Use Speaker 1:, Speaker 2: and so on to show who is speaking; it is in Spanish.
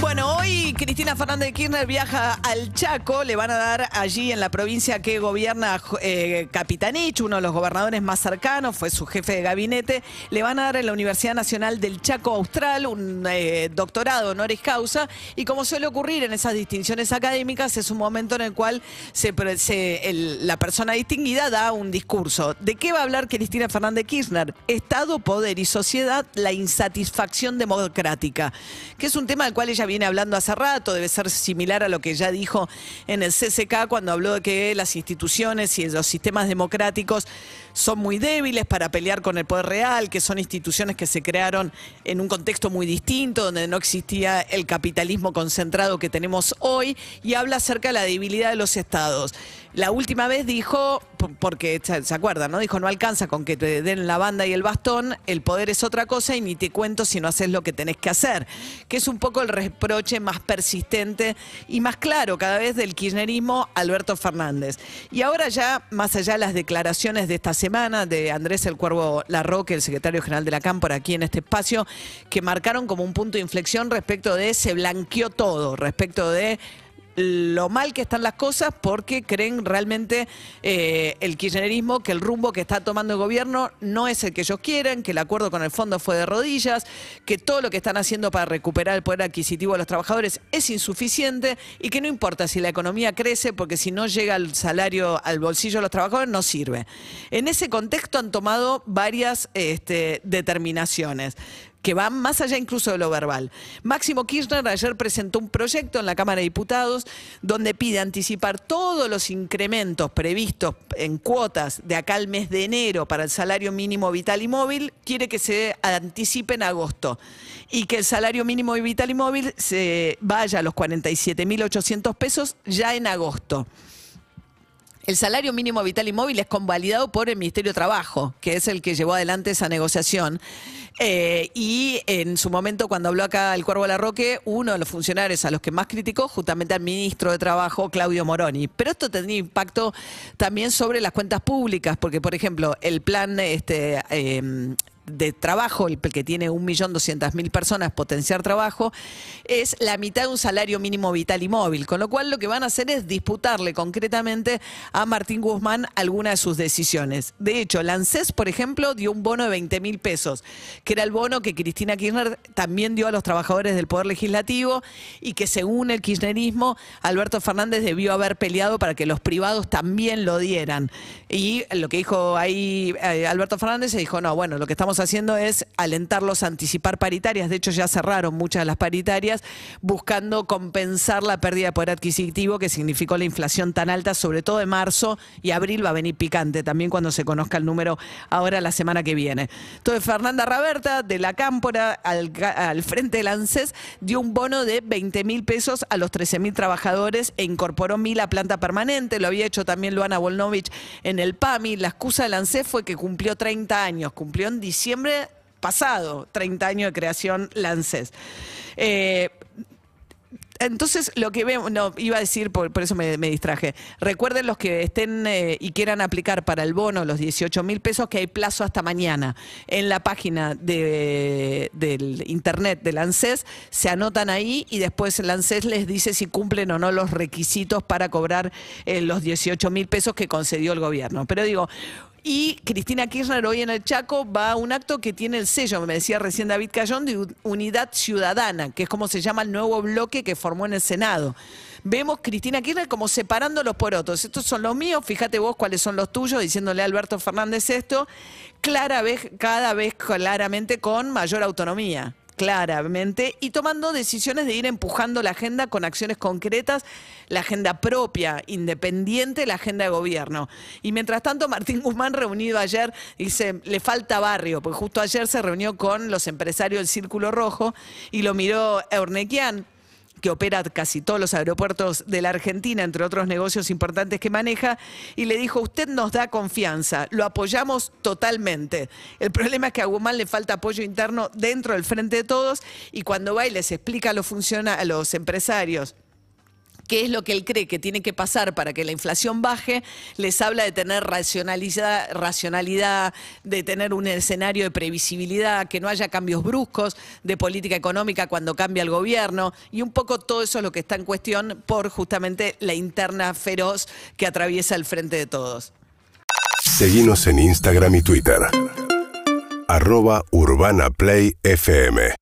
Speaker 1: Bueno, hoy Cristina Fernández de Kirchner viaja al Chaco, le van a dar allí en la provincia que gobierna eh, Capitanich, uno de los gobernadores más cercanos, fue su jefe de gabinete, le van a dar en la Universidad Nacional del Chaco Austral un eh, doctorado honoris causa y como suele ocurrir en esas distinciones académicas es un momento en el cual se, se- la persona distinguida da un discurso. ¿De qué va a hablar Cristina Fernández de Kirchner? Estado, poder y sociedad, la insatisfacción democrática, que es un tema del cual ella viene hablando hace rato, debe ser similar a lo que ya dijo en el CCK cuando habló de que las instituciones y los sistemas democráticos son muy débiles para pelear con el poder real, que son instituciones que se crearon en un contexto muy distinto, donde no existía el capitalismo concentrado que tenemos hoy, y habla acerca de la debilidad de los estados. La última vez dijo, por- porque se acuerdan, ¿no? Dijo, no alcanza con que te den la banda y el bastón, el poder es otra cosa y ni te cuento si no haces lo que tenés que hacer. Que es un poco el reproche más persistente y más claro cada vez del kirchnerismo Alberto Fernández. Y ahora ya, más allá de las declaraciones de esta semana de Andrés El Cuervo Larroque, el secretario general de la Cámpora, aquí en este espacio, que marcaron como un punto de inflexión respecto de se blanqueó todo, respecto de lo mal que están las cosas porque creen realmente eh, el kirchnerismo que el rumbo que está tomando el gobierno no es el que ellos quieren, que el acuerdo con el fondo fue de rodillas, que todo lo que están haciendo para recuperar el poder adquisitivo de los trabajadores es insuficiente y que no importa si la economía crece porque si no llega el salario al bolsillo de los trabajadores no sirve. En ese contexto han tomado varias este, determinaciones que van más allá incluso de lo verbal. Máximo Kirchner ayer presentó un proyecto en la Cámara de Diputados donde pide anticipar todos los incrementos previstos en cuotas de acá al mes de enero para el salario mínimo vital y móvil, quiere que se anticipe en agosto y que el salario mínimo vital y móvil se vaya a los 47.800 pesos ya en agosto. El salario mínimo vital y móvil es convalidado por el Ministerio de Trabajo, que es el que llevó adelante esa negociación. Eh, y en su momento, cuando habló acá el Cuervo Larroque, uno de los funcionarios a los que más criticó, justamente al ministro de Trabajo, Claudio Moroni. Pero esto tendría impacto también sobre las cuentas públicas, porque, por ejemplo, el plan este, eh, de trabajo, el que tiene 1.200.000 personas, potenciar trabajo, es la mitad de un salario mínimo vital y móvil. Con lo cual lo que van a hacer es disputarle concretamente a Martín Guzmán alguna de sus decisiones. De hecho, la ANSES, por ejemplo, dio un bono de 20 mil pesos, que era el bono que Cristina Kirchner también dio a los trabajadores del Poder Legislativo y que según el kirchnerismo, Alberto Fernández debió haber peleado para que los privados también lo dieran. Y lo que dijo ahí eh, Alberto Fernández se dijo, no, bueno, lo que estamos haciendo es alentarlos a anticipar paritarias. De hecho, ya cerraron muchas de las paritarias buscando compensar la pérdida de poder adquisitivo que significó la inflación tan alta, sobre todo de marzo y abril va a venir picante también cuando se conozca el número ahora la semana que viene. Entonces, Fernanda Raberta de la Cámpora al frente del ANSES dio un bono de 20 mil pesos a los 13 mil trabajadores e incorporó mil a planta permanente. Lo había hecho también Luana Volnovich en el PAMI. La excusa del ANSES fue que cumplió 30 años, cumplió en diciembre pasado, 30 años de creación Lances. Eh, entonces, lo que vemos, no, iba a decir, por, eso me, distraje. Recuerden los que estén eh, y quieran aplicar para el bono los 18 mil pesos, que hay plazo hasta mañana. En la página de, del internet del ANSES se anotan ahí y después el les dice si cumplen o no los requisitos para cobrar eh, los 18 mil pesos que concedió el gobierno. Pero digo, y Cristina Kirchner hoy en el Chaco va a un acto que tiene el sello, me decía recién David Cayón, de Unidad Ciudadana, que es como se llama el nuevo bloque que formó en el Senado. Vemos Cristina Kirchner como separando los porotos. Estos son los míos, fíjate vos cuáles son los tuyos, diciéndole a Alberto Fernández esto, cada vez claramente con mayor autonomía claramente y tomando decisiones de ir empujando la agenda con acciones concretas, la agenda propia, independiente, la agenda de gobierno. Y mientras tanto, Martín Guzmán, reunido ayer, dice, le falta barrio, porque justo ayer se reunió con los empresarios del Círculo Rojo y lo miró Eurnequian que opera casi todos los aeropuertos de la Argentina, entre otros negocios importantes que maneja, y le dijo, usted nos da confianza, lo apoyamos totalmente. El problema es que a Guzmán le falta apoyo interno dentro del frente de todos, y cuando va y les explica a los, a los empresarios qué es lo que él cree que tiene que pasar para que la inflación baje, les habla de tener racionalidad, racionalidad, de tener un escenario de previsibilidad, que no haya cambios bruscos de política económica cuando cambia el gobierno, y un poco todo eso es lo que está en cuestión por justamente la interna feroz que atraviesa el frente de todos.
Speaker 2: Seguimos en Instagram y Twitter. Arroba Urbana Play FM.